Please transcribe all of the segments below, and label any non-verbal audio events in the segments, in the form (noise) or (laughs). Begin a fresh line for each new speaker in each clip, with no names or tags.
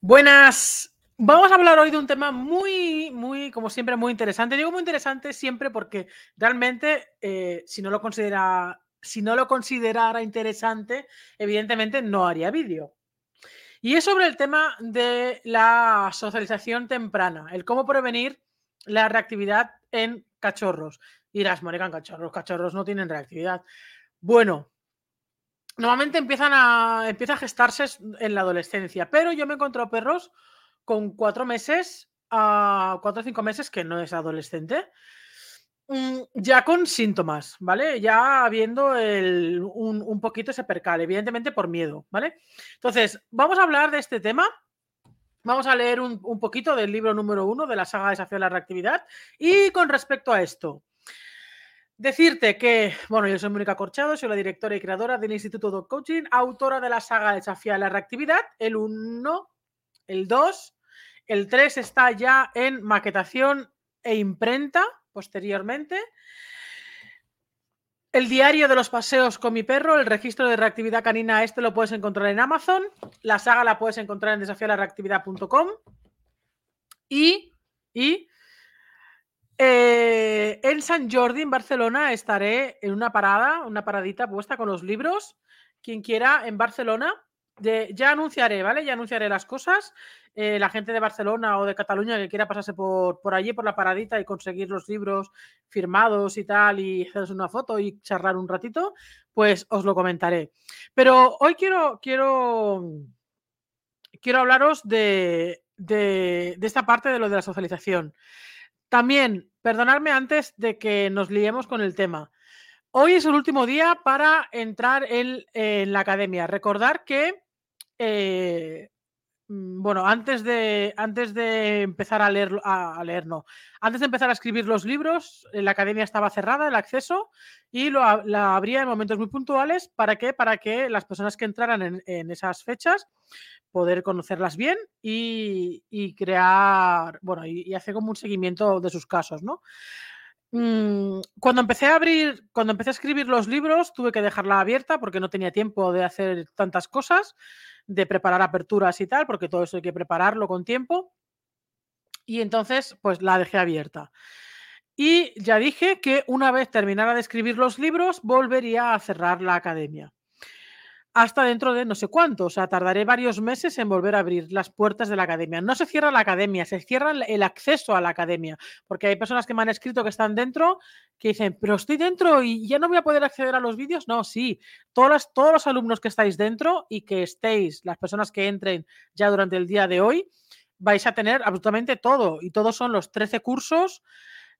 Buenas. Vamos a hablar hoy de un tema muy, muy, como siempre, muy interesante. Digo muy interesante siempre porque realmente, eh, si no lo considera, si no lo considerara interesante, evidentemente no haría vídeo. Y es sobre el tema de la socialización temprana, el cómo prevenir la reactividad en cachorros. Irás, Morecan, cachorros, cachorros no tienen reactividad. Bueno, normalmente empiezan a, empieza a gestarse en la adolescencia, pero yo me he encontrado perros con cuatro meses a cuatro o cinco meses, que no es adolescente, mm, ya con síntomas, ¿vale? Ya habiendo un, un, poquito ese percal, evidentemente por miedo, ¿vale? Entonces, vamos a hablar de este tema. Vamos a leer un, un poquito del libro número uno de la saga Desafío a la Reactividad. Y con respecto a esto, Decirte que, bueno, yo soy Mónica Corchado, soy la directora y creadora del Instituto Dog Coaching, autora de la saga Desafía la Reactividad, el 1, el 2, el 3 está ya en maquetación e imprenta posteriormente. El diario de los paseos con mi perro, el registro de reactividad canina, este lo puedes encontrar en Amazon. La saga la puedes encontrar en desafialareactividad.com. Y, y eh, en San Jordi, en Barcelona, estaré en una parada, una paradita puesta con los libros. Quien quiera en Barcelona, ya anunciaré, ¿vale? Ya anunciaré las cosas. Eh, la gente de Barcelona o de Cataluña que quiera pasarse por, por allí, por la paradita y conseguir los libros firmados y tal, y hacerse una foto y charlar un ratito, pues os lo comentaré. Pero hoy quiero, quiero, quiero hablaros de, de, de esta parte de lo de la socialización. También, perdonadme antes de que nos liemos con el tema. Hoy es el último día para entrar en, la academia. Recordar que, eh, bueno, antes de, antes de empezar a leer, a, leer, no, antes de empezar a escribir los libros, la academia estaba cerrada, el acceso, y lo, la abría en momentos muy puntuales. ¿Para qué? Para que las personas que entraran en, esas fechas poder conocerlas bien y, crear, bueno, y, hacer como un seguimiento de sus casos, ¿no? Mm, cuando empecé a abrir, cuando empecé a escribir los libros, tuve que dejarla abierta porque no tenía tiempo de hacer tantas cosas, de preparar aperturas y tal, porque todo eso hay que prepararlo con tiempo. Y entonces, pues la dejé abierta. Y ya dije que una vez terminara de escribir los libros, volvería a cerrar la academia hasta dentro de no sé cuánto. O sea, tardaré varios meses en volver a abrir las puertas de la academia. No se cierra la academia, se cierra el acceso a la academia. Porque hay personas que me han escrito que están dentro que dicen, pero estoy dentro y ya no voy a poder acceder a los vídeos. No, sí. Todos, los alumnos que estáis dentro y que estéis, las personas que entren ya durante el día de hoy, vais a tener absolutamente todo. Y todos son los 13 cursos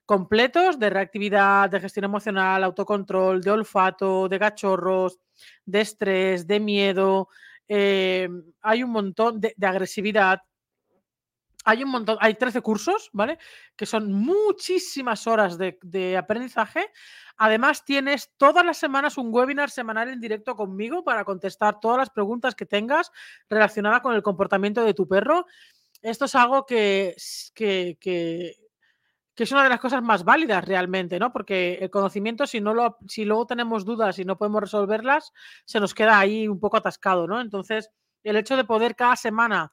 completos de reactividad, de gestión emocional, autocontrol, de olfato, de cachorros, de estrés, de miedo. Em, hay un montón de, agresividad. Hay un montón, hay 13 cursos, ¿vale? Que son muchísimas horas de, de aprendizaje. Además, tienes todas las semanas un webinar semanal en directo conmigo para contestar todas las preguntas que tengas relacionadas con el comportamiento de tu perro. Esto es algo que, que, que que es una de las cosas más válidas realmente, ¿no? Porque el conocimiento, si no lo, si luego tenemos dudas y no podemos resolverlas, se nos queda ahí un poco atascado, ¿no? Entonces, el hecho de poder cada semana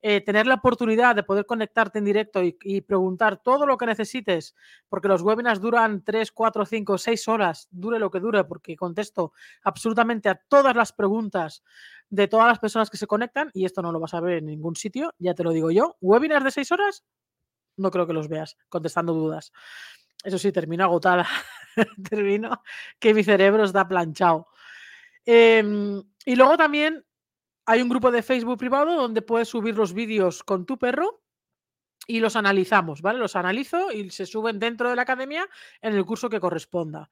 eh, tener la oportunidad de poder conectarte en directo y, y, preguntar todo lo que necesites, porque los webinars duran 3, 4, 5, 6 horas, dure lo que dure, porque contesto absolutamente a todas las preguntas de todas las personas que se conectan, y esto no lo vas a ver en ningún sitio, ya te lo digo yo. Webinars de 6 horas, no creo que los veas contestando dudas. Eso sí, termino agotada. (laughs) termino que mi cerebro está planchado. Em, y luego también hay un grupo de Facebook privado donde puedes subir los vídeos con tu perro y los analizamos, ¿vale? Los analizo y se suben dentro de la academia en el curso que corresponda.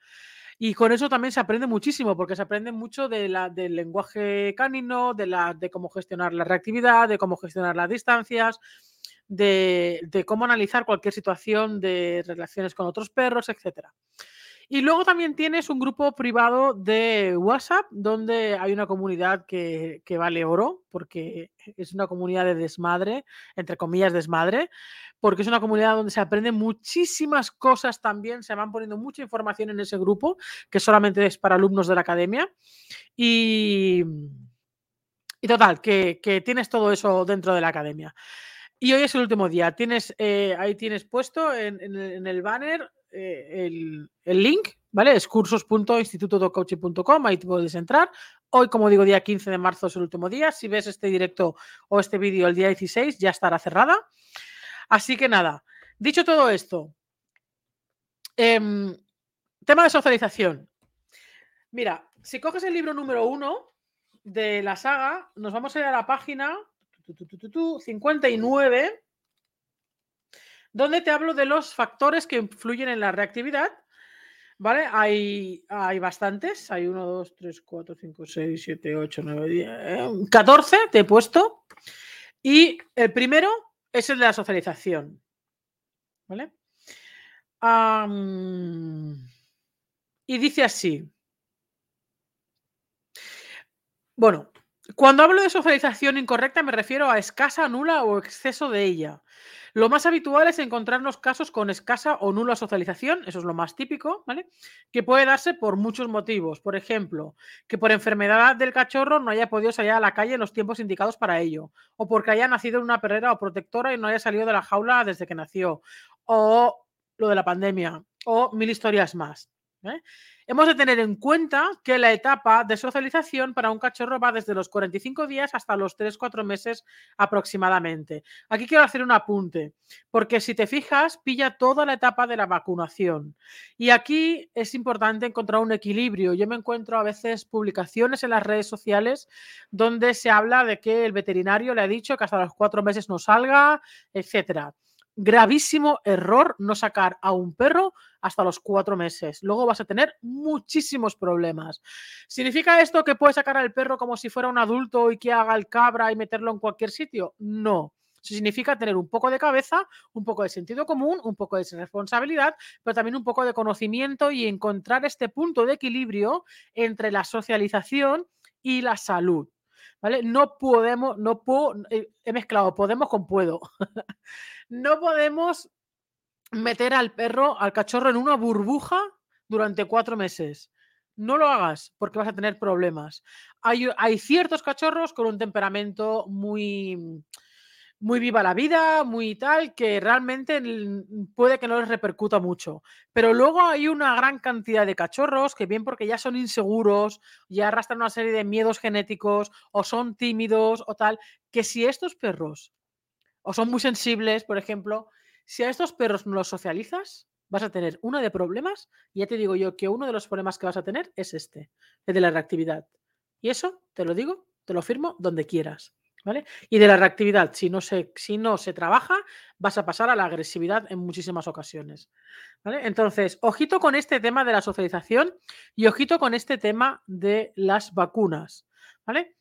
Y con eso también se aprende muchísimo, porque se aprende mucho de la, del lenguaje canino, de, la, de cómo gestionar la reactividad, de cómo gestionar las distancias, de, cómo analizar cualquier situación de relaciones con otros perros, etc. Y luego también tienes un grupo privado de WhatsApp donde hay una comunidad que, vale oro, porque es una comunidad de desmadre, entre comillas desmadre, porque es una comunidad donde se aprende muchísimas cosas también, se van poniendo mucha información en ese grupo, que solamente es para alumnos de la academia. Y, Y total, que, tienes todo eso dentro de la academia. Y hoy es el último día. Tienes, eh, ahí tienes puesto en, el banner eh, el, link, ¿vale? Es cursos.institutodocoaching.com, ahí te puedes entrar. Hoy, como digo, día 15 de marzo es el último día. Si ves este directo o este vídeo el día 16, ya estará cerrada. Así que nada, dicho todo esto, em, tema de socialización. Mira, si coges el libro número uno de la saga, nos vamos a ir a la página 59, donde te hablo de los factores que influyen en la reactividad. ¿Vale? Hay, hay bastantes. Hay 1, 2, 3, 4, 5, 6, 7, 8, 9, 10, 14 te he puesto. Y el primero es el de la socialización. ¿Vale? y dice así. Bueno, cuando hablo de socialización incorrecta me refiero a escasa, nula o exceso de ella. Lo más habitual es encontrarnos casos con escasa o nula socialización, eso es lo más típico, ¿vale? Que puede darse por muchos motivos. Por ejemplo, que por enfermedad del cachorro no haya podido salir a la calle en los tiempos indicados para ello, o porque haya nacido en una perrera o protectora y no haya salido de la jaula desde que nació, o lo de la pandemia, o mil historias más. ¿Eh? Hemos de tener en cuenta que la etapa de socialización para un cachorro va desde los 45 días hasta los 3-4 meses aproximadamente. Aquí quiero hacer un apunte, porque si te fijas, pilla toda la etapa de la vacunación. Y aquí es importante encontrar un equilibrio. Yo me encuentro a veces publicaciones en las redes sociales donde se habla de que el veterinario le ha dicho que hasta los 4 meses no salga, etcétera gravísimo error no sacar a un perro hasta los cuatro meses. Luego vas a tener muchísimos problemas. ¿Significa esto que puedes sacar al perro como si fuera un adulto y que haga el cabra y meterlo en cualquier sitio? No. Eso significa tener un poco de cabeza, un poco de sentido común, un poco de responsabilidad, pero también un poco de conocimiento y encontrar este punto de equilibrio entre la socialización y la salud. ¿Vale? No podemos, no puedo, eh, he mezclado podemos con puedo. (laughs) no podemos meter al perro, al cachorro en una burbuja durante cuatro meses. No lo hagas porque vas a tener problemas. Hay, hay ciertos cachorros con un temperamento muy, muy viva la vida, muy tal, que realmente puede que no les repercuta mucho. Pero luego hay una gran cantidad de cachorros que bien porque ya son inseguros, ya arrastran una serie de miedos genéticos o son tímidos o tal, que si estos perros o son muy sensibles, por ejemplo, si a estos perros no los socializas, vas a tener uno de problemas. Y ya te digo yo que uno de los problemas que vas a tener es este, el de la reactividad. Y eso, te lo digo, te lo firmo donde quieras. ¿Vale? Y de la reactividad, si no, se, si no se trabaja, vas a pasar a la agresividad en muchísimas ocasiones. ¿Vale? Entonces, ojito con este tema de la socialización y ojito con este tema de las vacunas. ¿Vale?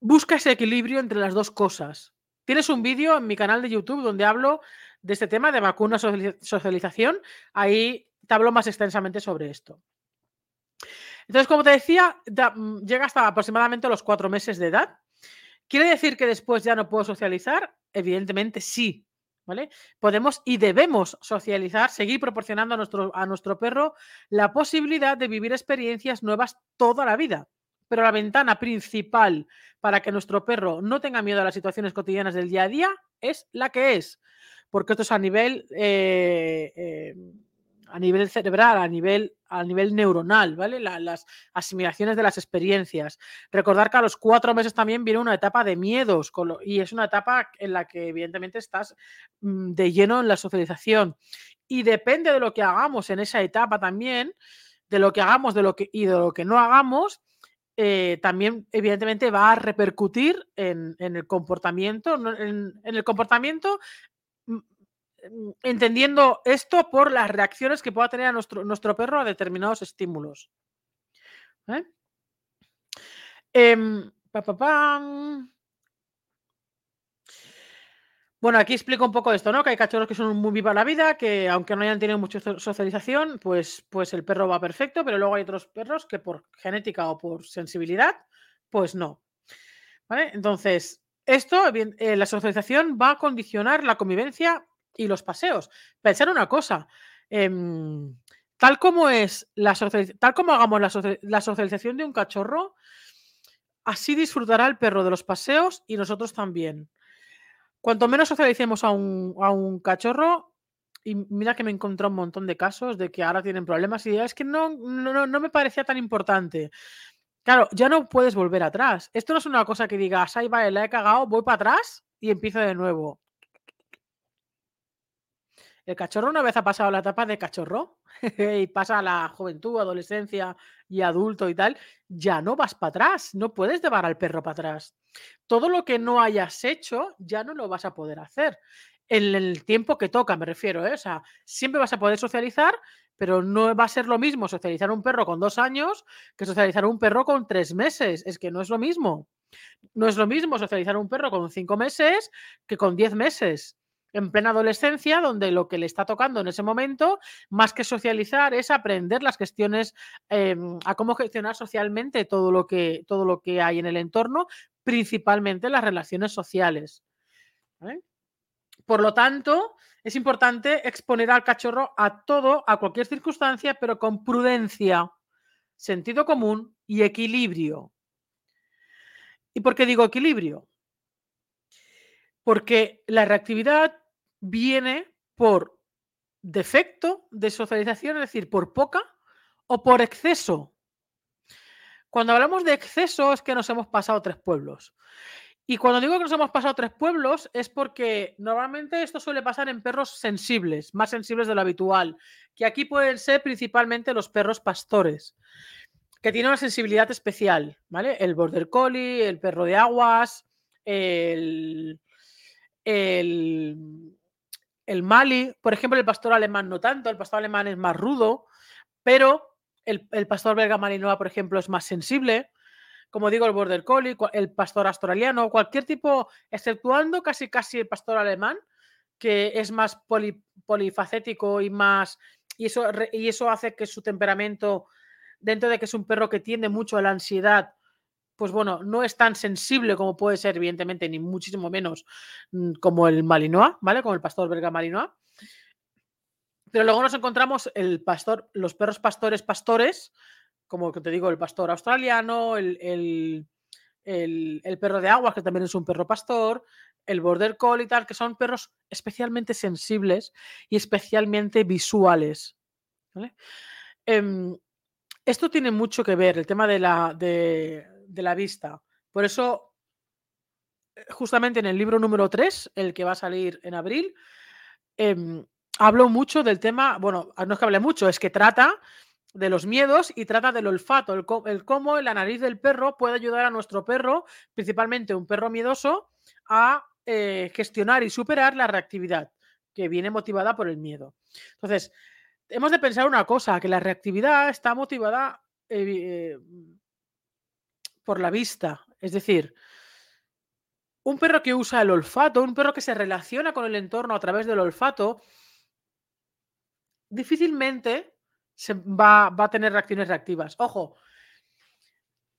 Busca ese equilibrio entre las dos cosas. Tienes un vídeo en mi canal de YouTube donde hablo de este tema de vacuna socialización. Ahí te hablo más extensamente sobre esto. Entonces, como te decía, mm, llega hasta aproximadamente los cuatro meses de edad. ¿Quiere decir que después ya no puedo socializar? Evidentemente sí. ¿Vale? Podemos y debemos socializar, seguir proporcionando a nuestro, a nuestro perro la posibilidad de vivir experiencias nuevas toda la vida. Pero la ventana principal para que nuestro perro no tenga miedo a las situaciones cotidianas del día a día es la que es. Porque esto es a nivel eh, eh, a nivel cerebral, a nivel, a nivel neuronal, ¿vale? las asimilaciones de las experiencias. Recordar que a los cuatro meses también viene una etapa de miedos y es una etapa en la que evidentemente estás mm, de lleno en la socialización. Y depende de lo que hagamos en esa etapa también, de lo que hagamos de lo que, y de lo que no hagamos, eh, también evidentemente va a repercutir en, el comportamiento, en, el comportamiento entendiendo esto por las reacciones que pueda tener a nuestro, nuestro perro a determinados estímulos. ¿eh? Em, bueno, aquí explico un poco esto, ¿no? Que hay cachorros que son muy viva la vida, que aunque no hayan tenido mucha socialización, pues, pues el perro va perfecto, pero luego hay otros perros que por genética o por sensibilidad, pues no. ¿Vale? Entonces, esto, eh, la socialización va a condicionar la convivencia y los paseos. Pensar una cosa, em, tal como es la tal como hagamos la, socialización de un cachorro, Así disfrutará el perro de los paseos y nosotros también. Cuanto menos socialicemos a un, a un cachorro, y mira que me encontré un montón de casos de que ahora tienen problemas y es que no, no, no me parecía tan importante. Claro, ya no puedes volver atrás. Esto no es una cosa que digas, ay, vale, la he cagado, voy para atrás y empiezo de nuevo. El cachorro una vez ha pasado la etapa de cachorro (laughs) y pasa a la juventud, adolescencia y adulto y tal, ya no vas para atrás, no puedes llevar al perro para atrás. Todo lo que no hayas hecho ya no lo vas a poder hacer. En el tiempo que toca, me refiero, ¿eh? o sea, siempre vas a poder socializar, pero no va a ser lo mismo socializar un perro con dos años que socializar un perro con tres meses. Es que no es lo mismo. No es lo mismo socializar un perro con cinco meses que con diez meses en plena adolescencia, donde lo que le está tocando en ese momento, más que socializar, es aprender las cuestiones em, a cómo gestionar socialmente todo lo, que, todo lo que hay en el entorno, principalmente las relaciones sociales. Por lo tanto, es importante exponer al cachorro a todo, a cualquier circunstancia, pero con prudencia, sentido común y equilibrio. ¿Y por qué digo equilibrio? Porque la reactividad viene por defecto de socialización, es decir, por poca o por exceso. Cuando hablamos de exceso es que nos hemos pasado tres pueblos. Y cuando digo que nos hemos pasado tres pueblos es porque normalmente esto suele pasar en perros sensibles, más sensibles de lo habitual, que aquí pueden ser principalmente los perros pastores, que tienen una sensibilidad especial, ¿vale? El border collie, el perro de aguas, el, el, el Mali, por ejemplo, el pastor alemán no tanto, el pastor alemán es más rudo, pero el, pastor belga malinois, por ejemplo, es más sensible. Como digo, el border collie, el pastor australiano, cualquier tipo, exceptuando casi casi el pastor alemán, que es más polifacético y más. Y eso, y eso hace que su temperamento, dentro de que es un perro que tiende mucho a la ansiedad, pues bueno, no es tan sensible como puede ser, evidentemente, ni muchísimo menos mm, como el Malinois, ¿vale? Como el pastor belga Malinois. Pero luego nos encontramos el pastor, los perros pastores pastores, como te digo, el pastor australiano, el, el, perro de aguas, que también es un perro pastor, el border collie y tal, que son perros especialmente sensibles y especialmente visuales. Em, esto tiene mucho que ver, el tema de la, de, de la vista. Por eso, eh, justamente en el libro número 3, el que va a salir en abril, eh, hablo mucho del tema, bueno, no es que hable mucho, es que trata de los miedos y trata del olfato, el, el, cómo la nariz del perro puede ayudar a nuestro perro, principalmente un perro miedoso, a eh, gestionar y superar la reactividad que viene motivada por el miedo. Entonces, hemos de pensar una cosa, que la reactividad está motivada eh, por la vista. Es decir, un perro que usa el olfato, un perro que se relaciona con el entorno a través del olfato, difícilmente se va, a tener reacciones reactivas. Ojo,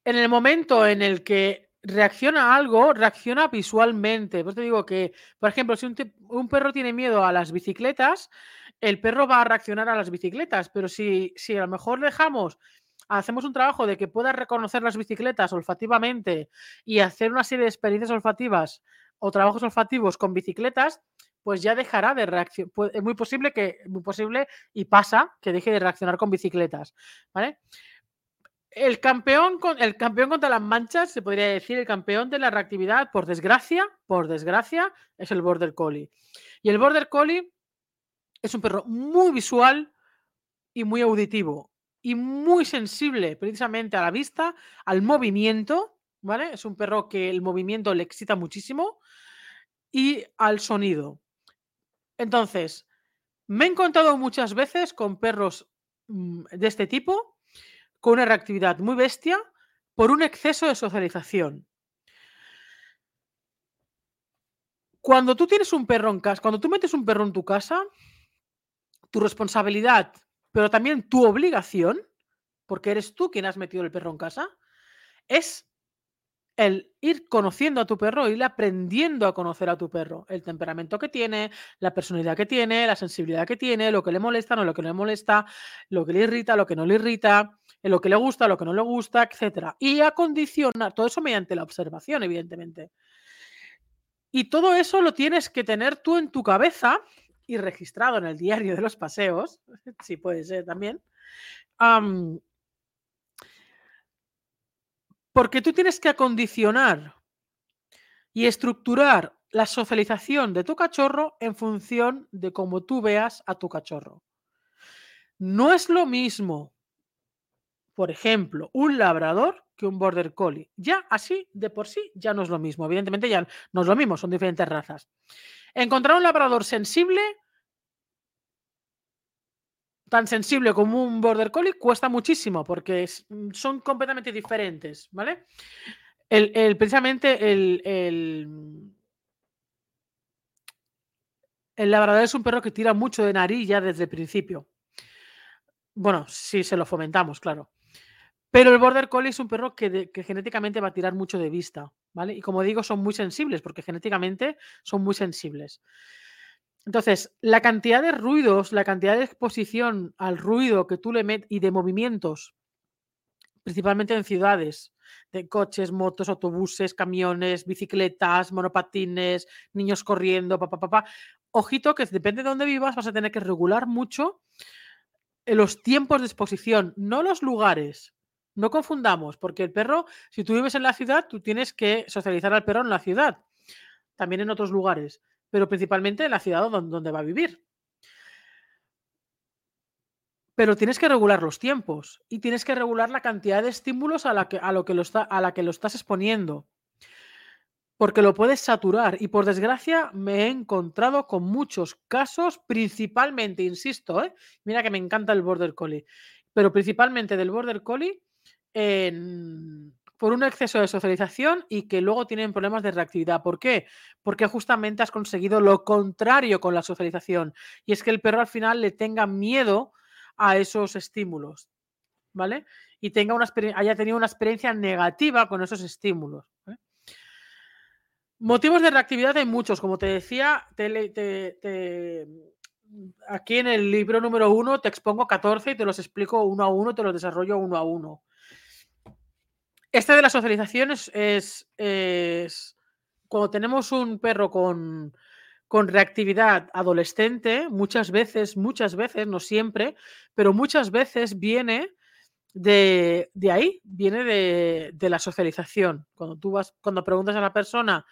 en el momento en el que reacciona a algo, reacciona visualmente. Pues te digo que, por ejemplo, si un, un, perro tiene miedo a las bicicletas, el perro va a reaccionar a las bicicletas, pero si, si a lo mejor dejamos hacemos un trabajo de que pueda reconocer las bicicletas olfativamente y hacer una serie de experiencias olfativas o trabajos olfativos con bicicletas, pues ya dejará de reaccionar. Es muy posible que, muy posible y pasa que deje de reaccionar con bicicletas. ¿Vale? El campeón, con, el campeón contra las manchas, se podría decir, el campeón de la reactividad, por desgracia, por desgracia, es el Border Collie. Y el Border Collie es un perro muy visual y muy auditivo y muy sensible precisamente a la vista, al movimiento, ¿vale? Es un perro que el movimiento le excita muchísimo y al sonido. Entonces, me he encontrado muchas veces con perros mm, de este tipo, con una reactividad muy bestia, por un exceso de socialización. Cuando tú tienes un perro en casa, cuando tú metes un perro en tu casa, tu responsabilidad pero también tu obligación, porque eres tú quien has metido el perro en casa, es el ir conociendo a tu perro, ir aprendiendo a conocer a tu perro, el temperamento que tiene, la personalidad que tiene, la sensibilidad que tiene, lo que le molesta, no lo que no le molesta, lo que le irrita, lo que no le irrita, en lo que le gusta, lo que no le gusta, etcétera. Y acondicionar todo eso mediante la observación, evidentemente. Y todo eso lo tienes que tener tú en tu cabeza y registrado en el diario de los paseos, (laughs) si puede ser también. porque tú tienes que acondicionar y estructurar la socialización de tu cachorro en función de cómo tú veas a tu cachorro. No es lo mismo, por ejemplo, un labrador que un border collie. Ya así, de por sí, ya no es lo mismo. Evidentemente ya no es lo mismo, son diferentes razas. Encontrar un labrador sensible, tan sensible como un border collie, cuesta muchísimo porque son completamente diferentes, ¿vale? El, precisamente el, el, el labrador es un perro que tira mucho de nariz ya desde el principio. Bueno, si se lo fomentamos, claro. Pero el Border Collie es un perro que, genéticamente va a tirar mucho de vista, ¿vale? Y como digo, son muy sensibles, porque genéticamente son muy sensibles. Entonces, la cantidad de ruidos, la cantidad de exposición al ruido que tú le metes y de movimientos, principalmente en ciudades, de coches, motos, autobuses, camiones, bicicletas, monopatines, niños corriendo, papá, papá. Ojito que depende de dónde vivas, vas a tener que regular mucho los tiempos de exposición, no los lugares. No confundamos, porque el perro, si tú vives en la ciudad, tú tienes que socializar al perro en la ciudad, también en otros lugares, pero principalmente en la ciudad donde, va a vivir. Pero tienes que regular los tiempos y tienes que regular la cantidad de estímulos a la que, a lo, que lo está, a que lo estás exponiendo porque lo puedes saturar. Y por desgracia me he encontrado con muchos casos, principalmente, insisto, ¿eh? mira que me encanta el Border Collie, pero principalmente del Border Collie por un exceso de socialización y que luego tienen problemas de reactividad. ¿Por qué? Porque justamente has conseguido lo contrario con la socialización y es que el perro al final le tenga miedo a esos estímulos, ¿vale? Y tenga una haya tenido una experiencia negativa con esos estímulos. Motivos de reactividad hay muchos, como te decía, aquí en el libro número uno te expongo 14 y te los explico uno a uno, te los desarrollo uno a uno. Este de las socializaciones es, cuando tenemos un perro con, con reactividad adolescente, muchas veces, muchas veces, no siempre, pero muchas veces viene de, ahí, viene de, la socialización. Cuando tú vas, cuando preguntas a la persona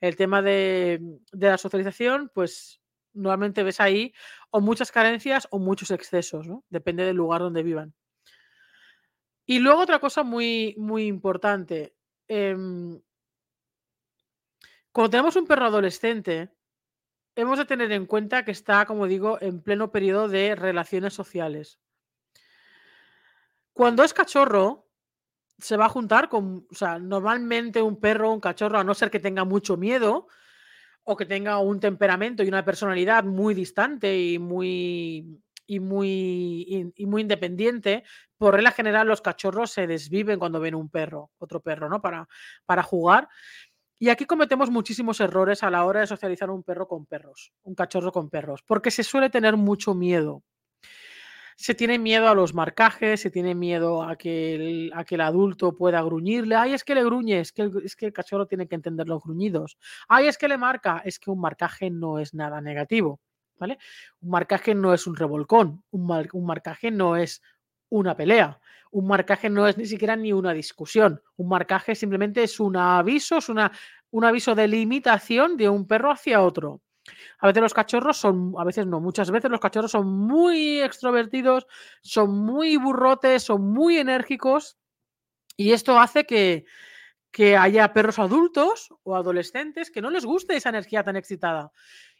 el tema de, la socialización, pues normalmente ves ahí o muchas carencias o muchos excesos, ¿no? Depende del lugar donde vivan. Y luego otra cosa muy, muy importante. Em cuando tenemos un perro adolescente, hemos de tener en cuenta que está, como digo, en pleno periodo de relaciones sociales. Cuando es cachorro, se va a juntar con, o sea, normalmente un perro, un cachorro, a no ser que tenga mucho miedo o que tenga un temperamento y una personalidad muy distante y muy y muy, y, muy independiente, por regla general los cachorros se desviven cuando ven un perro, otro perro, ¿no? Para, para jugar. Y aquí cometemos muchísimos errores a la hora de socializar un perro con perros, un cachorro con perros, porque se suele tener mucho miedo se tiene miedo a los marcajes, se tiene miedo a que el, a que el adulto pueda gruñirle. Ay, es que le gruñe, es que, es que el cachorro tiene que entender los gruñidos. Ay, es que le marca, es que un marcaje no es nada negativo. Un marcaje no es un revolcón, un, un marcaje no es una pelea, un marcaje no es ni siquiera ni una discusión. Un marcaje simplemente es un aviso, es una, un aviso de limitación de un perro hacia otro. A veces los cachorros son, a veces no, muchas veces los cachorros son muy extrovertidos, son muy burrotes, son muy enérgicos y esto hace que, que haya perros adultos o adolescentes que no les guste esa energía tan excitada.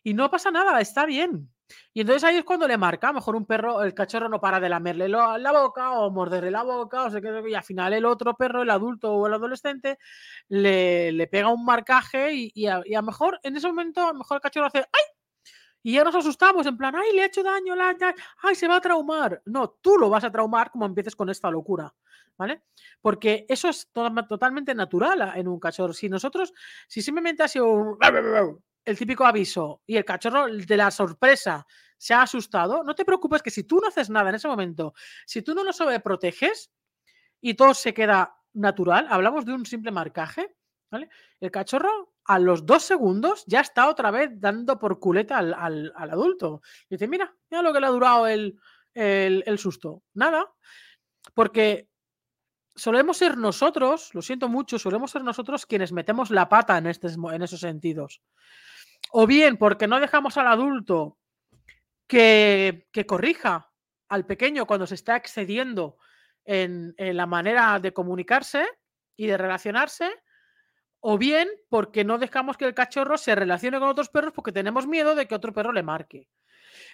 Y no pasa nada, está bien. Y entonces ahí es cuando le marca, mejor un perro, el cachorro no para de lamerle la boca o morderle la boca, o sea, y al final el otro perro, el adulto o el adolescente, le, pega un marcaje y, a, lo mejor en ese momento, a lo mejor el cachorro hace ¡ay! Y ya nos asustamos, en plan, ¡ay, le ha hecho daño! La, ¡ay, se va a traumar! No, tú lo vas a traumar como empieces con esta locura, ¿vale? Porque eso es totalmente natural en un cachorro. Si nosotros, si simplemente ha sido un el típico aviso y el cachorro de la sorpresa se ha asustado, no te preocupes que si tú no haces nada en ese momento, si tú no lo sobreproteges, y todo se queda natural, hablamos de un simple marcaje, ¿vale? El cachorro a los dos segundos ya está otra vez dando por culeta al, adulto. Y dice, mira, mira lo que le ha durado el, el susto. Nada, porque solemos ser nosotros, lo siento mucho, solemos ser nosotros quienes metemos la pata en, este, en esos sentidos. O bien porque no dejamos al adulto que, corrija al pequeño cuando se está excediendo en, la manera de comunicarse y de relacionarse, o bien porque no dejamos que el cachorro se relacione con otros perros porque tenemos miedo de que otro perro le marque.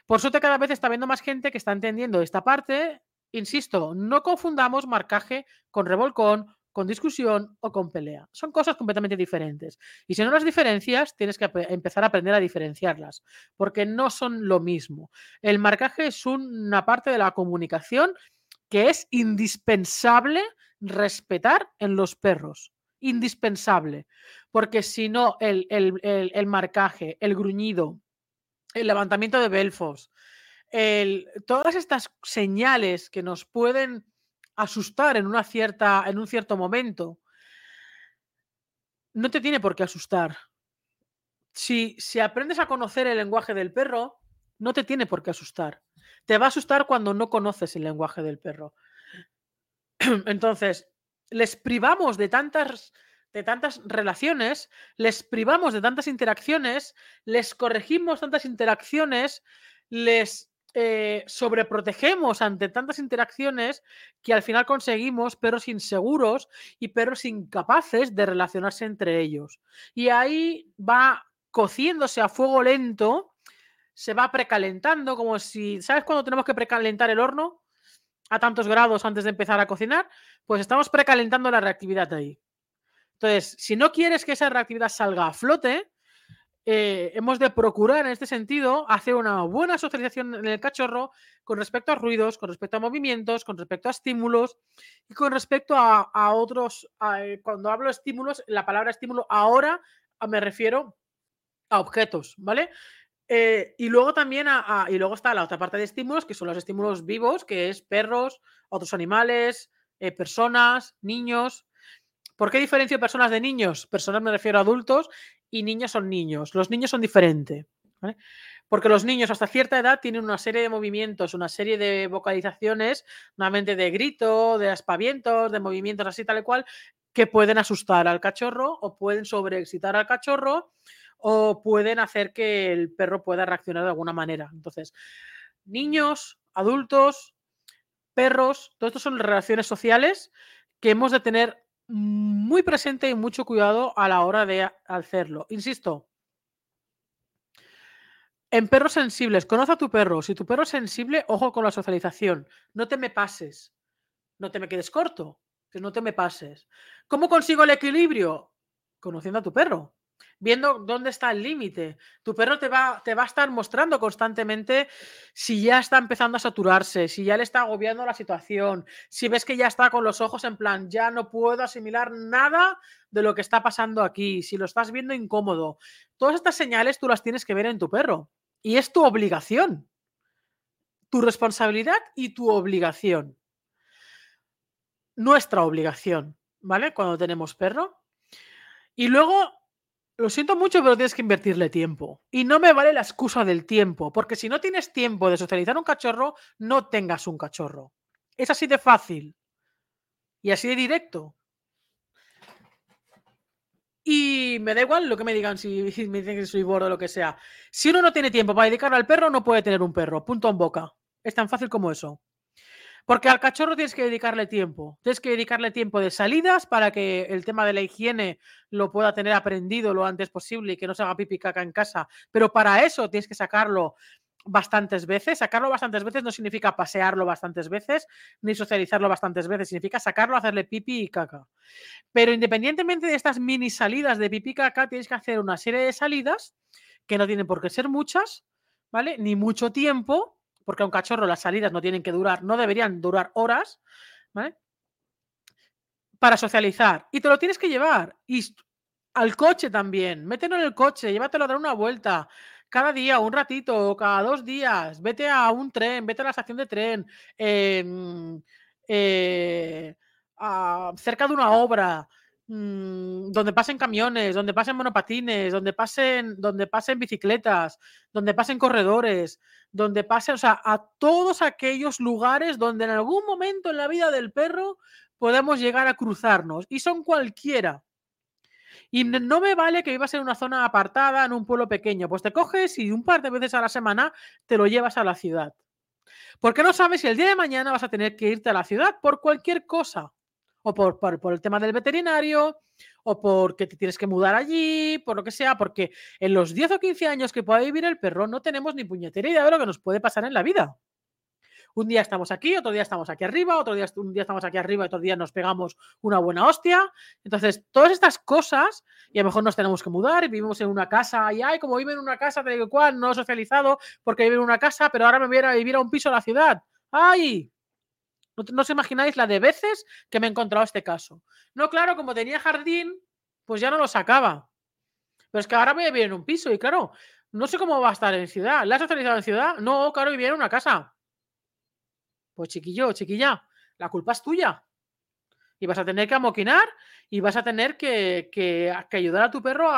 Por suerte cada vez está viendo más gente que está entendiendo esta parte Insisto, no confundamos marcaje con revolcón, con discusión o con pelea. Son cosas completamente diferentes. Y si no las diferencias, tienes que empezar a aprender a diferenciarlas, porque no son lo mismo. El marcaje es una parte de la comunicación que es indispensable respetar en los perros. Indispensable. Porque si no, el, el marcaje, el gruñido, el levantamiento de belfos, todas estas señales que nos pueden asustar en, una cierta, en un cierto momento, no te tiene por qué asustar. Si, si aprendes a conocer el lenguaje del perro, no te tiene por qué asustar. Te va a asustar cuando no conoces el lenguaje del perro. (clears throat) Entonces, les privamos de tantas, de tantas relaciones, les privamos de tantas interacciones, les corregimos tantas interacciones, les eh, sobreprotegemos ante tantas interacciones que al final conseguimos perros inseguros y perros incapaces de relacionarse entre ellos. Y ahí va cociéndose a fuego lento, se va precalentando, como si, ¿sabes cuando tenemos que precalentar el horno? A tantos grados antes de empezar a cocinar, pues estamos precalentando la reactividad ahí. Entonces, si no quieres que esa reactividad salga a flote, eh, hemos de procurar en este sentido hacer una buena socialización en el cachorro con respecto a ruidos, con respecto a movimientos, con respecto a estímulos y con respecto a, otros. Eh, cuando hablo de estímulos, la palabra estímulo ahora me refiero a objetos, ¿vale? Eh, y luego también y luego está la otra parte de estímulos, que son los estímulos vivos, que es perros, otros animales, personas, niños. ¿Por qué diferencio personas de niños? Personas me refiero a adultos y niños son niños. Los niños son diferentes. Porque los niños hasta cierta edad tienen una serie de movimientos, una serie de vocalizaciones, nuevamente de grito, de aspavientos, de movimientos así tal y cual, que pueden asustar al cachorro o pueden sobreexcitar al cachorro o pueden hacer que el perro pueda reaccionar de alguna manera. Entonces, niños, adultos, perros, todo esto son relaciones sociales que hemos de tener muy presente y mucho cuidado a la hora de hacerlo. Insisto, en perros sensibles, conoce a tu perro. Si tu perro es sensible, ojo con la socialización. No te me pases. No te me quedes corto. Que no te me pases. ¿Cómo consigo el equilibrio? Conociendo a tu perro viendo dónde está el límite. Tu perro te va, te va a estar mostrando constantemente si ya está empezando a saturarse, si ya le está agobiando la situación, si ves que ya está con los ojos en plan, ya no puedo asimilar nada de lo que está pasando aquí, si lo estás viendo incómodo. Todas estas señales tú las tienes que ver en tu perro y es tu obligación. Tu responsabilidad y tu obligación. Nuestra obligación, ¿vale? Cuando tenemos perro. Y luego lo siento mucho, pero tienes que invertirle tiempo. Y no me vale la excusa del tiempo, porque si no tienes tiempo de socializar un cachorro, no tengas un cachorro. Es así de fácil. Y así de directo. Y me da igual lo que me digan, si, (laughs) me dicen que soy bordo o lo que sea. Si uno no tiene tiempo para dedicar al perro, no puede tener un perro. Punto en boca. Es tan fácil como eso. Porque al cachorro tienes que dedicarle tiempo. Tienes que dedicarle tiempo de salidas para que el tema de la higiene lo pueda tener aprendido lo antes posible y que no se haga pipi caca en casa. Pero para eso tienes que sacarlo bastantes veces. Sacarlo bastantes veces no significa pasearlo bastantes veces, ni socializarlo bastantes veces. Significa sacarlo, hacerle pipi y caca. Pero independientemente de estas mini salidas de pipi y caca, tienes que hacer una serie de salidas que no tienen por qué ser muchas, ¿vale? Ni mucho tiempo porque a un cachorro las salidas no tienen que durar, no deberían durar horas, ¿vale? Para socializar. Y te lo tienes que llevar. Y al coche también. Mételo en el coche, llévatelo a dar una vuelta. Cada día, un ratito, cada dos días. Vete a un tren, vete a la estación de tren. Em, eh, cerca de una obra, mm, donde pasen camiones, donde pasen monopatines, donde pasen, donde pasen bicicletas, donde pasen corredores, donde pasen, o sea, a todos aquellos lugares donde en algún momento en la vida del perro podemos llegar a cruzarnos. Y son cualquiera. Y no me vale que vivas en una zona apartada, en un pueblo pequeño. Pues te coges y un par de veces a la semana te lo llevas a la ciudad. Porque no sabes si el día de mañana vas a tener que irte a la ciudad por cualquier cosa. O por, por, el tema del veterinario, o porque te tienes que mudar allí, por lo que sea, porque en los 10 o 15 años que pueda vivir el perro no tenemos ni puñetera idea de lo que nos puede pasar en la vida un día estamos aquí, otro día estamos aquí arriba, otro día, un día estamos aquí arriba otro día nos pegamos una buena hostia. Entonces, todas estas cosas, y a lo mejor nos tenemos que mudar, y vivimos en una casa, y ay, como vive en una casa, de cual no socializado porque vive en una casa, pero ahora me voy a vivir a un piso en la ciudad. ¡Ay! No, os imagináis la de veces que me he encontrado este caso. No, claro, como tenía jardín, pues ya no lo sacaba. Pero es que ahora voy a vivir en un piso y claro, no sé cómo va a estar en ciudad. ¿La has socializado en ciudad? No, claro, vivir en una casa. Pues chiquillo, chiquilla, la culpa es tuya. Y vas a tener que amoquinar y vas a tener que, ayudar a tu perro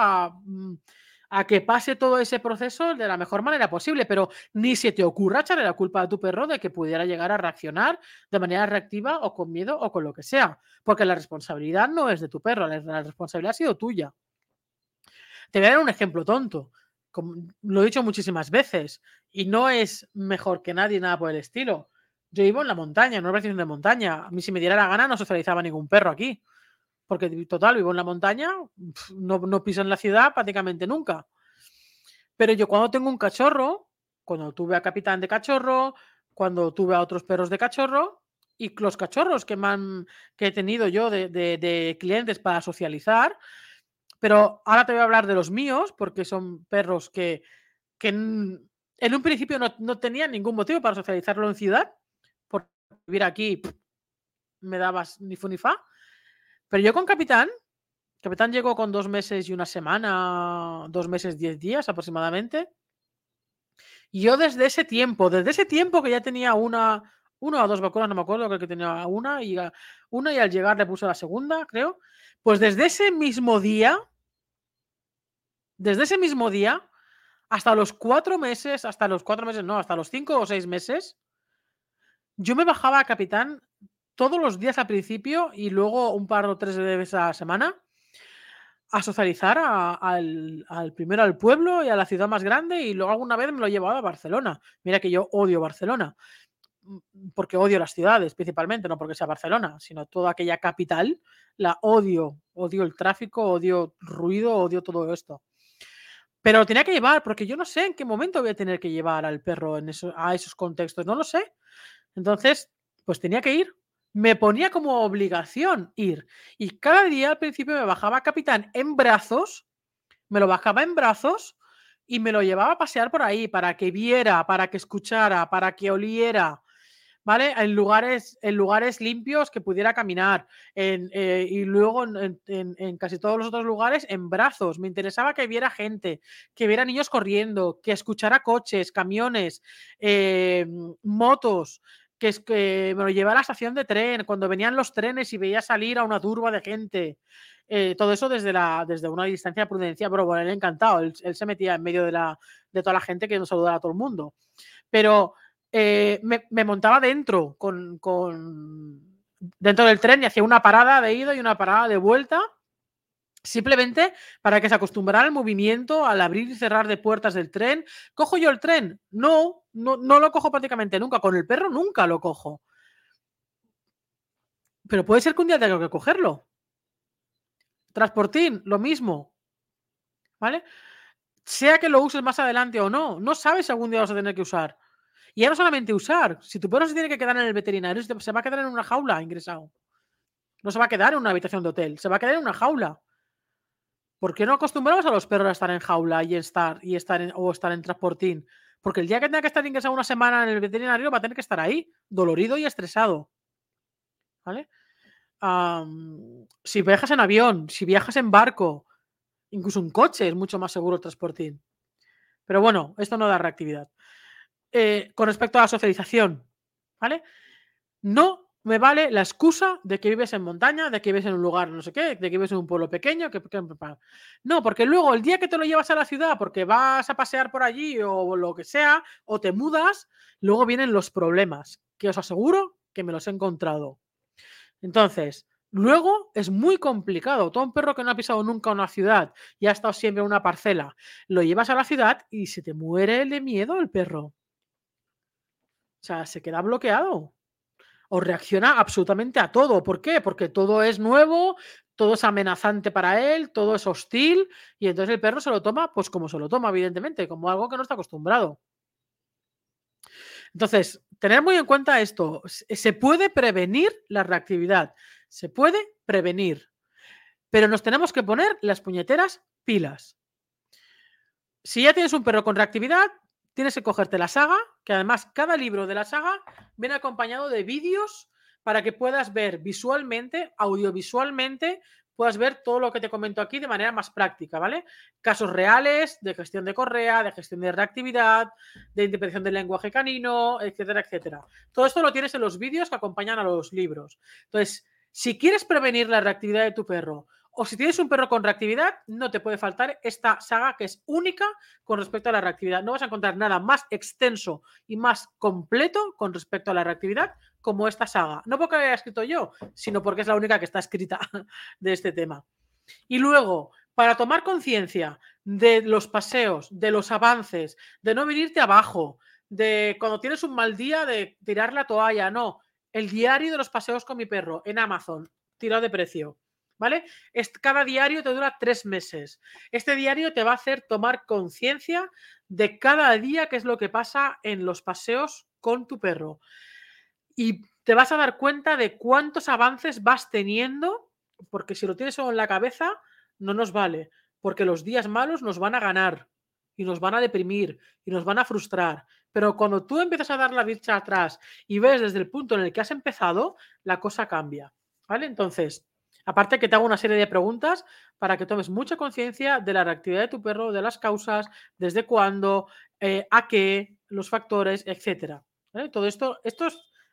mm, a, que pase todo ese proceso de la mejor manera posible. Pero ni se te ocurra echarle la culpa a tu perro de que pudiera llegar a reaccionar de manera reactiva o con miedo o con lo que sea. Porque la responsabilidad no es de tu perro, la responsabilidad ha sido tuya. Te voy a dar un ejemplo tonto. Como lo he dicho muchísimas veces. Y no es mejor que nadie, nada por el estilo yo vivo en la montaña, en una versión de montaña. A mí, si me diera la gana, no socializaba ningún perro aquí. Porque, total, vivo en la montaña, no, no piso en la ciudad prácticamente nunca. Pero yo, cuando tengo un cachorro, cuando tuve a capitán de cachorro, cuando tuve a otros perros de cachorro, y los cachorros que, que he tenido yo de, clientes para socializar. Pero ahora te voy a hablar de los míos, porque son perros que, en, un principio no, no tenían ningún motivo para socializarlo en ciudad vivir aquí me dabas ni fu ni fa. Pero yo con Capitán, Capitán llegó con dos meses y una semana, dos meses, diez días aproximadamente. Y yo desde ese tiempo, desde ese tiempo que ya tenía una, una o dos vacunas, no me acuerdo, creo que tenía una y, una y al llegar le puse la segunda, creo. Pues desde ese mismo día, desde ese mismo día, hasta los cuatro meses, hasta los cuatro meses, no, hasta los cinco o seis meses, yo me bajaba a Capitán todos los días al principio y luego un par o tres veces a la semana a socializar al, primero al pueblo y a la ciudad más grande y luego alguna vez me lo llevaba a Barcelona. Mira que yo odio Barcelona, mm, porque odio las ciudades principalmente, no porque sea Barcelona, sino toda aquella capital, la odio, odio el tráfico, odio ruido, odio todo esto. Pero lo tenía que llevar, porque yo no sé en qué momento voy a tener que llevar al perro en a esos contextos, no lo sé. Entonces, pues tenía que ir. Me ponía como obligación ir. Y cada día al principio me bajaba capitán en brazos, me lo bajaba en brazos y me lo llevaba a pasear por ahí para que viera, para que escuchara, para que oliera. ¿Vale? En lugares, en lugares limpios que pudiera caminar. Eh, y luego en, casi todos los otros lugares en brazos. Me interesaba que viera gente, que viera niños corriendo, que escuchara coches, camiones, eh, motos, que es que me lo llevé a la estación de tren, cuando venían los trenes y veía salir a una turba de gente. Eh, todo eso desde, la, desde una distancia de prudencia, pero bueno, él encantado. Él, se metía en medio de, la, de toda la gente que nos saludaba a todo el mundo. Pero eh, me, montaba dentro, con, con, dentro del tren y hacía una parada de ida y una parada de vuelta Simplemente para que se acostumbrara al movimiento, al abrir y cerrar de puertas del tren. ¿Cojo yo el tren? No, no, no lo cojo prácticamente nunca. Con el perro nunca lo cojo. Pero puede ser que un día tenga que cogerlo. Transportín, lo mismo. ¿Vale? Sea que lo uses más adelante o no, no sabes si algún día vas a tener que usar. Y ya no solamente usar, si tu perro se tiene que quedar en el veterinario, se va a quedar en una jaula ingresado. No se va a quedar en una habitación de hotel, se va a quedar en una jaula. ¿Por qué no acostumbramos a los perros a estar en jaula y estar, y estar en, o estar en transportín? Porque el día que tenga que estar ingresado una semana en el veterinario va a tener que estar ahí, dolorido y estresado. ¿Vale? si viajas en avión, si viajas en barco, incluso un coche es mucho más seguro el transportín. Pero bueno, esto no da reactividad. Eh, con respecto a la socialización, ¿vale? No me vale la excusa de que vives en montaña, de que vives en un lugar no sé qué, de que vives en un pueblo pequeño. Que, no, porque luego el día que te lo llevas a la ciudad porque vas a pasear por allí o lo que sea, o te mudas, luego vienen los problemas, que os aseguro que me los he encontrado. Entonces, luego es muy complicado. Todo un perro que no ha pisado nunca una ciudad y ha estado siempre en una parcela, lo llevas a la ciudad y se te muere de miedo el perro. O sea, se queda bloqueado o reacciona absolutamente a todo. ¿Por qué? Porque todo es nuevo, todo es amenazante para él, todo es hostil y entonces el perro se lo toma, pues como se lo toma, evidentemente, como algo que no está acostumbrado. Entonces, tener muy en cuenta esto, se puede prevenir la reactividad, se puede prevenir, pero nos tenemos que poner las puñeteras pilas. Si ya tienes un perro con reactividad, tienes que cogerte la saga, que además cada libro de la saga viene acompañado de vídeos para que puedas ver visualmente, audiovisualmente, puedas ver todo lo que te comento aquí de manera más práctica, ¿vale? Casos reales de gestión de correa, de gestión de reactividad, de interpretación del lenguaje canino, etcétera, etcétera. Todo esto lo tienes en los vídeos que acompañan a los libros. Entonces, si quieres prevenir la reactividad de tu perro o si tienes un perro con reactividad, no te puede faltar esta saga que es única con respecto a la reactividad. No vas a encontrar nada más extenso y más completo con respecto a la reactividad como esta saga. No porque la haya escrito yo, sino porque es la única que está escrita (laughs) de este tema. Y luego, para tomar conciencia de los paseos, de los avances, de no venirte abajo, de cuando tienes un mal día, de tirar la toalla, no. El diario de los paseos con mi perro en Amazon, tirado de precio ¿vale? Cada diario te dura tres meses. Este diario te va a hacer tomar conciencia de cada día qué es lo que pasa en los paseos con tu perro. Y te vas a dar cuenta de cuántos avances vas teniendo, porque si lo tienes solo en la cabeza, no nos vale, porque los días malos nos van a ganar y nos van a deprimir y nos van a frustrar. Pero cuando tú empiezas a dar la vista atrás y ves desde el punto en el que has empezado, la cosa cambia. ¿Vale? Entonces, Aparte que te hago una serie de preguntas para que tomes mucha conciencia de la reactividad de tu perro, de las causas, desde cuándo, eh, a qué, los factores, etcétera. Todo esto, esto,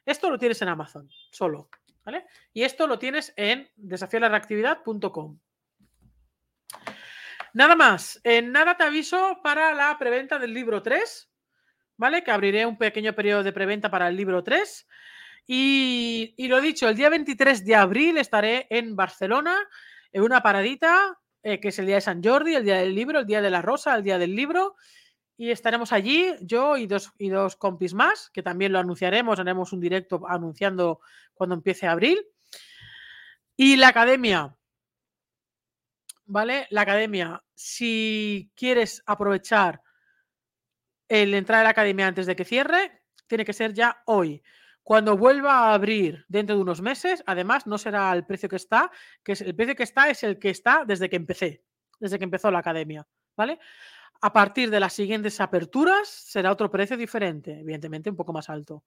esto lo tienes en Amazon, solo. ¿vale? Y esto lo tienes en desafiolareactividad.com. Nada más, en nada te aviso para la preventa del libro 3, ¿vale? Que abriré un pequeño periodo de preventa para el libro 3. Y, lo dicho, el día 23 de abril estaré en Barcelona en una paradita, eh, que es el día de San Jordi, el día del libro, el día de la rosa, el día del libro. Y estaremos allí, yo y dos, y dos compis más, que también lo anunciaremos, haremos un directo anunciando cuando empiece abril. Y la academia, ¿vale? La academia, si quieres aprovechar el entrar a la academia antes de que cierre, tiene que ser ya hoy. Cuando vuelva a abrir dentro de unos meses, además, no será el precio que está, que es el precio que está es el que está desde que empecé, desde que empezó la academia, ¿vale? A partir de las siguientes aperturas será otro precio diferente, evidentemente un poco más alto.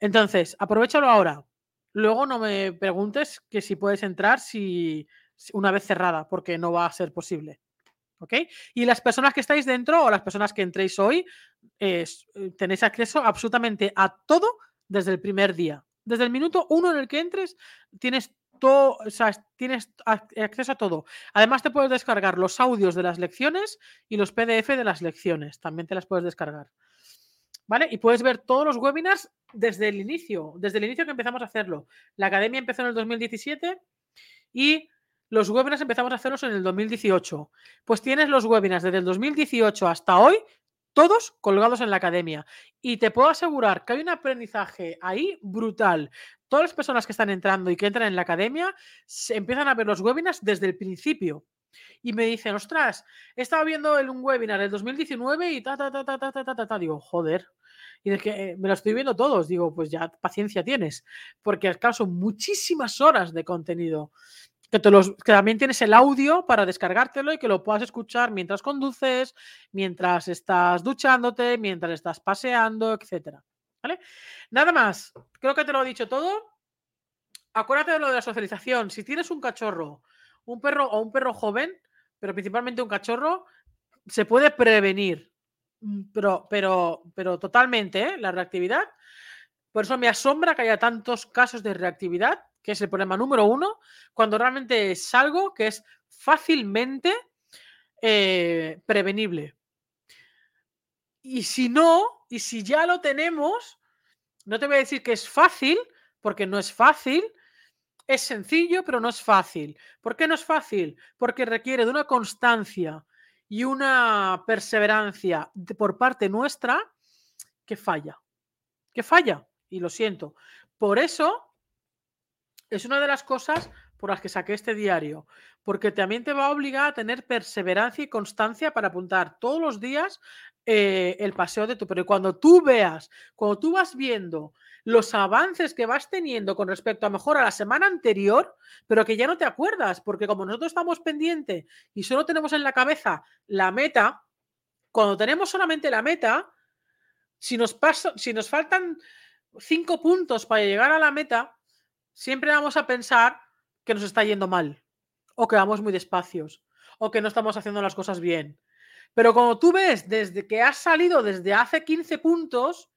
Entonces, aprovechalo ahora. Luego no me preguntes que si puedes entrar si, una vez cerrada, porque no va a ser posible. ¿Ok? Y las personas que estáis dentro o las personas que entréis hoy, eh, tenéis acceso absolutamente a todo desde el primer día. Desde el minuto uno en el que entres, tienes todo, o sea, tienes acceso a todo. Además, te puedes descargar los audios de las lecciones y los PDF de las lecciones. También te las puedes descargar. ¿Vale? Y puedes ver todos los webinars desde el inicio, desde el inicio que empezamos a hacerlo. La academia empezó en el 2017 y los webinars empezamos a hacerlos en el 2018. Pues tienes los webinars desde el 2018 hasta hoy todos colgados en la academia. Y te puedo asegurar que hay un aprendizaje ahí brutal. Todas las personas que están entrando y que entran en la academia se empiezan a ver los webinars desde el principio. Y me dicen, ostras, he estado viendo un webinar del 2019 y ta, ta, ta, ta, ta, ta, ta, ta. Digo, joder. Y es que eh, me lo estoy viendo todos. Digo, pues ya paciencia tienes. Porque al caso muchísimas horas de contenido que, también tienes el audio para descargártelo y que lo puedas escuchar mientras conduces, mientras estás duchándote, mientras estás paseando, etcétera. ¿Vale? Nada más, creo que te lo he dicho todo. Acuérdate de lo de la socialización. Si tienes un cachorro, un perro o un perro joven, pero principalmente un cachorro, se puede prevenir. Mm, pero, pero, pero totalmente, ¿eh? la reactividad Por eso me asombra que haya tantos casos de reactividad, que es el problema número uno, cuando realmente es algo que es fácilmente eh, prevenible. Y si no, y si ya lo tenemos, no te voy a decir que es fácil, porque no es fácil, es sencillo, pero no es fácil. ¿Por qué no es fácil? Porque requiere de una constancia y una perseverancia por parte nuestra que falla. Que falla. Y lo siento. Por eso es una de las cosas por las que saqué este diario, porque también te va a obligar a tener perseverancia y constancia para apuntar todos los días eh, el paseo de tu pero cuando tú veas, cuando tú vas viendo los avances que vas teniendo con respecto a mejor a la semana anterior, pero que ya no te acuerdas, porque como nosotros estamos pendientes y solo tenemos en la cabeza la meta, cuando tenemos solamente la meta, si nos, pasa, si nos faltan cinco puntos para llegar a la meta, siempre vamos a pensar que nos está yendo mal, o que vamos muy despacios, o que no estamos haciendo las cosas bien. Pero como tú ves, desde que has salido desde hace 15 puntos,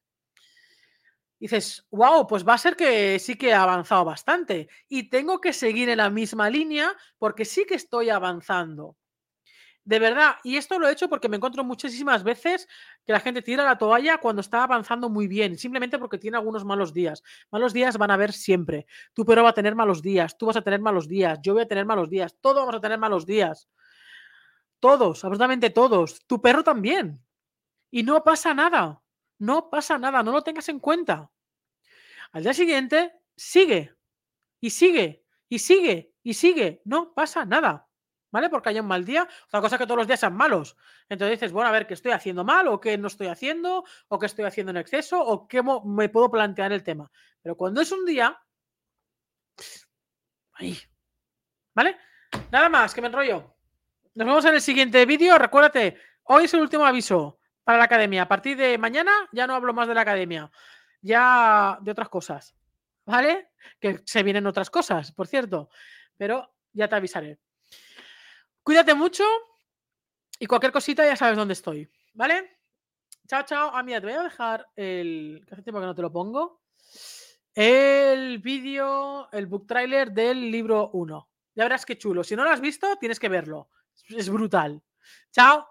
dices, wow, pues va a ser que sí que he avanzado bastante y tengo que seguir en la misma línea porque sí que estoy avanzando. De verdad, y esto lo he hecho porque me encuentro muchísimas veces que la gente tira la toalla cuando está avanzando muy bien, simplemente porque tiene algunos malos días. Malos días van a haber siempre. Tu perro va a tener malos días, tú vas a tener malos días, yo voy a tener malos días, todos vamos a tener malos días. Todos, absolutamente todos. Tu perro también. Y no pasa nada. No pasa nada, no lo tengas en cuenta. Al día siguiente, sigue. Y sigue. Y sigue. Y sigue. No pasa nada. ¿Vale? Porque haya un mal día. Otra cosa es que todos los días sean malos. Entonces dices, bueno, a ver, ¿qué estoy haciendo mal? ¿O qué no estoy haciendo? ¿O qué estoy haciendo en exceso? ¿O qué me puedo plantear el tema? Pero cuando es un día... Ahí. ¿Vale? Nada más, que me enrollo. Nos vemos en el siguiente vídeo. Recuérdate, hoy es el último aviso para la academia. A partir de mañana ya no hablo más de la academia, ya de otras cosas. ¿Vale? Que se vienen otras cosas, por cierto. Pero ya te avisaré. Cuídate mucho y cualquier cosita ya sabes dónde estoy. ¿Vale? Chao, chao. Ah, mira, te voy a dejar el. hace tiempo que no te lo pongo. El vídeo, el book trailer del libro 1. Ya verás qué chulo. Si no lo has visto, tienes que verlo. Es brutal. Chao.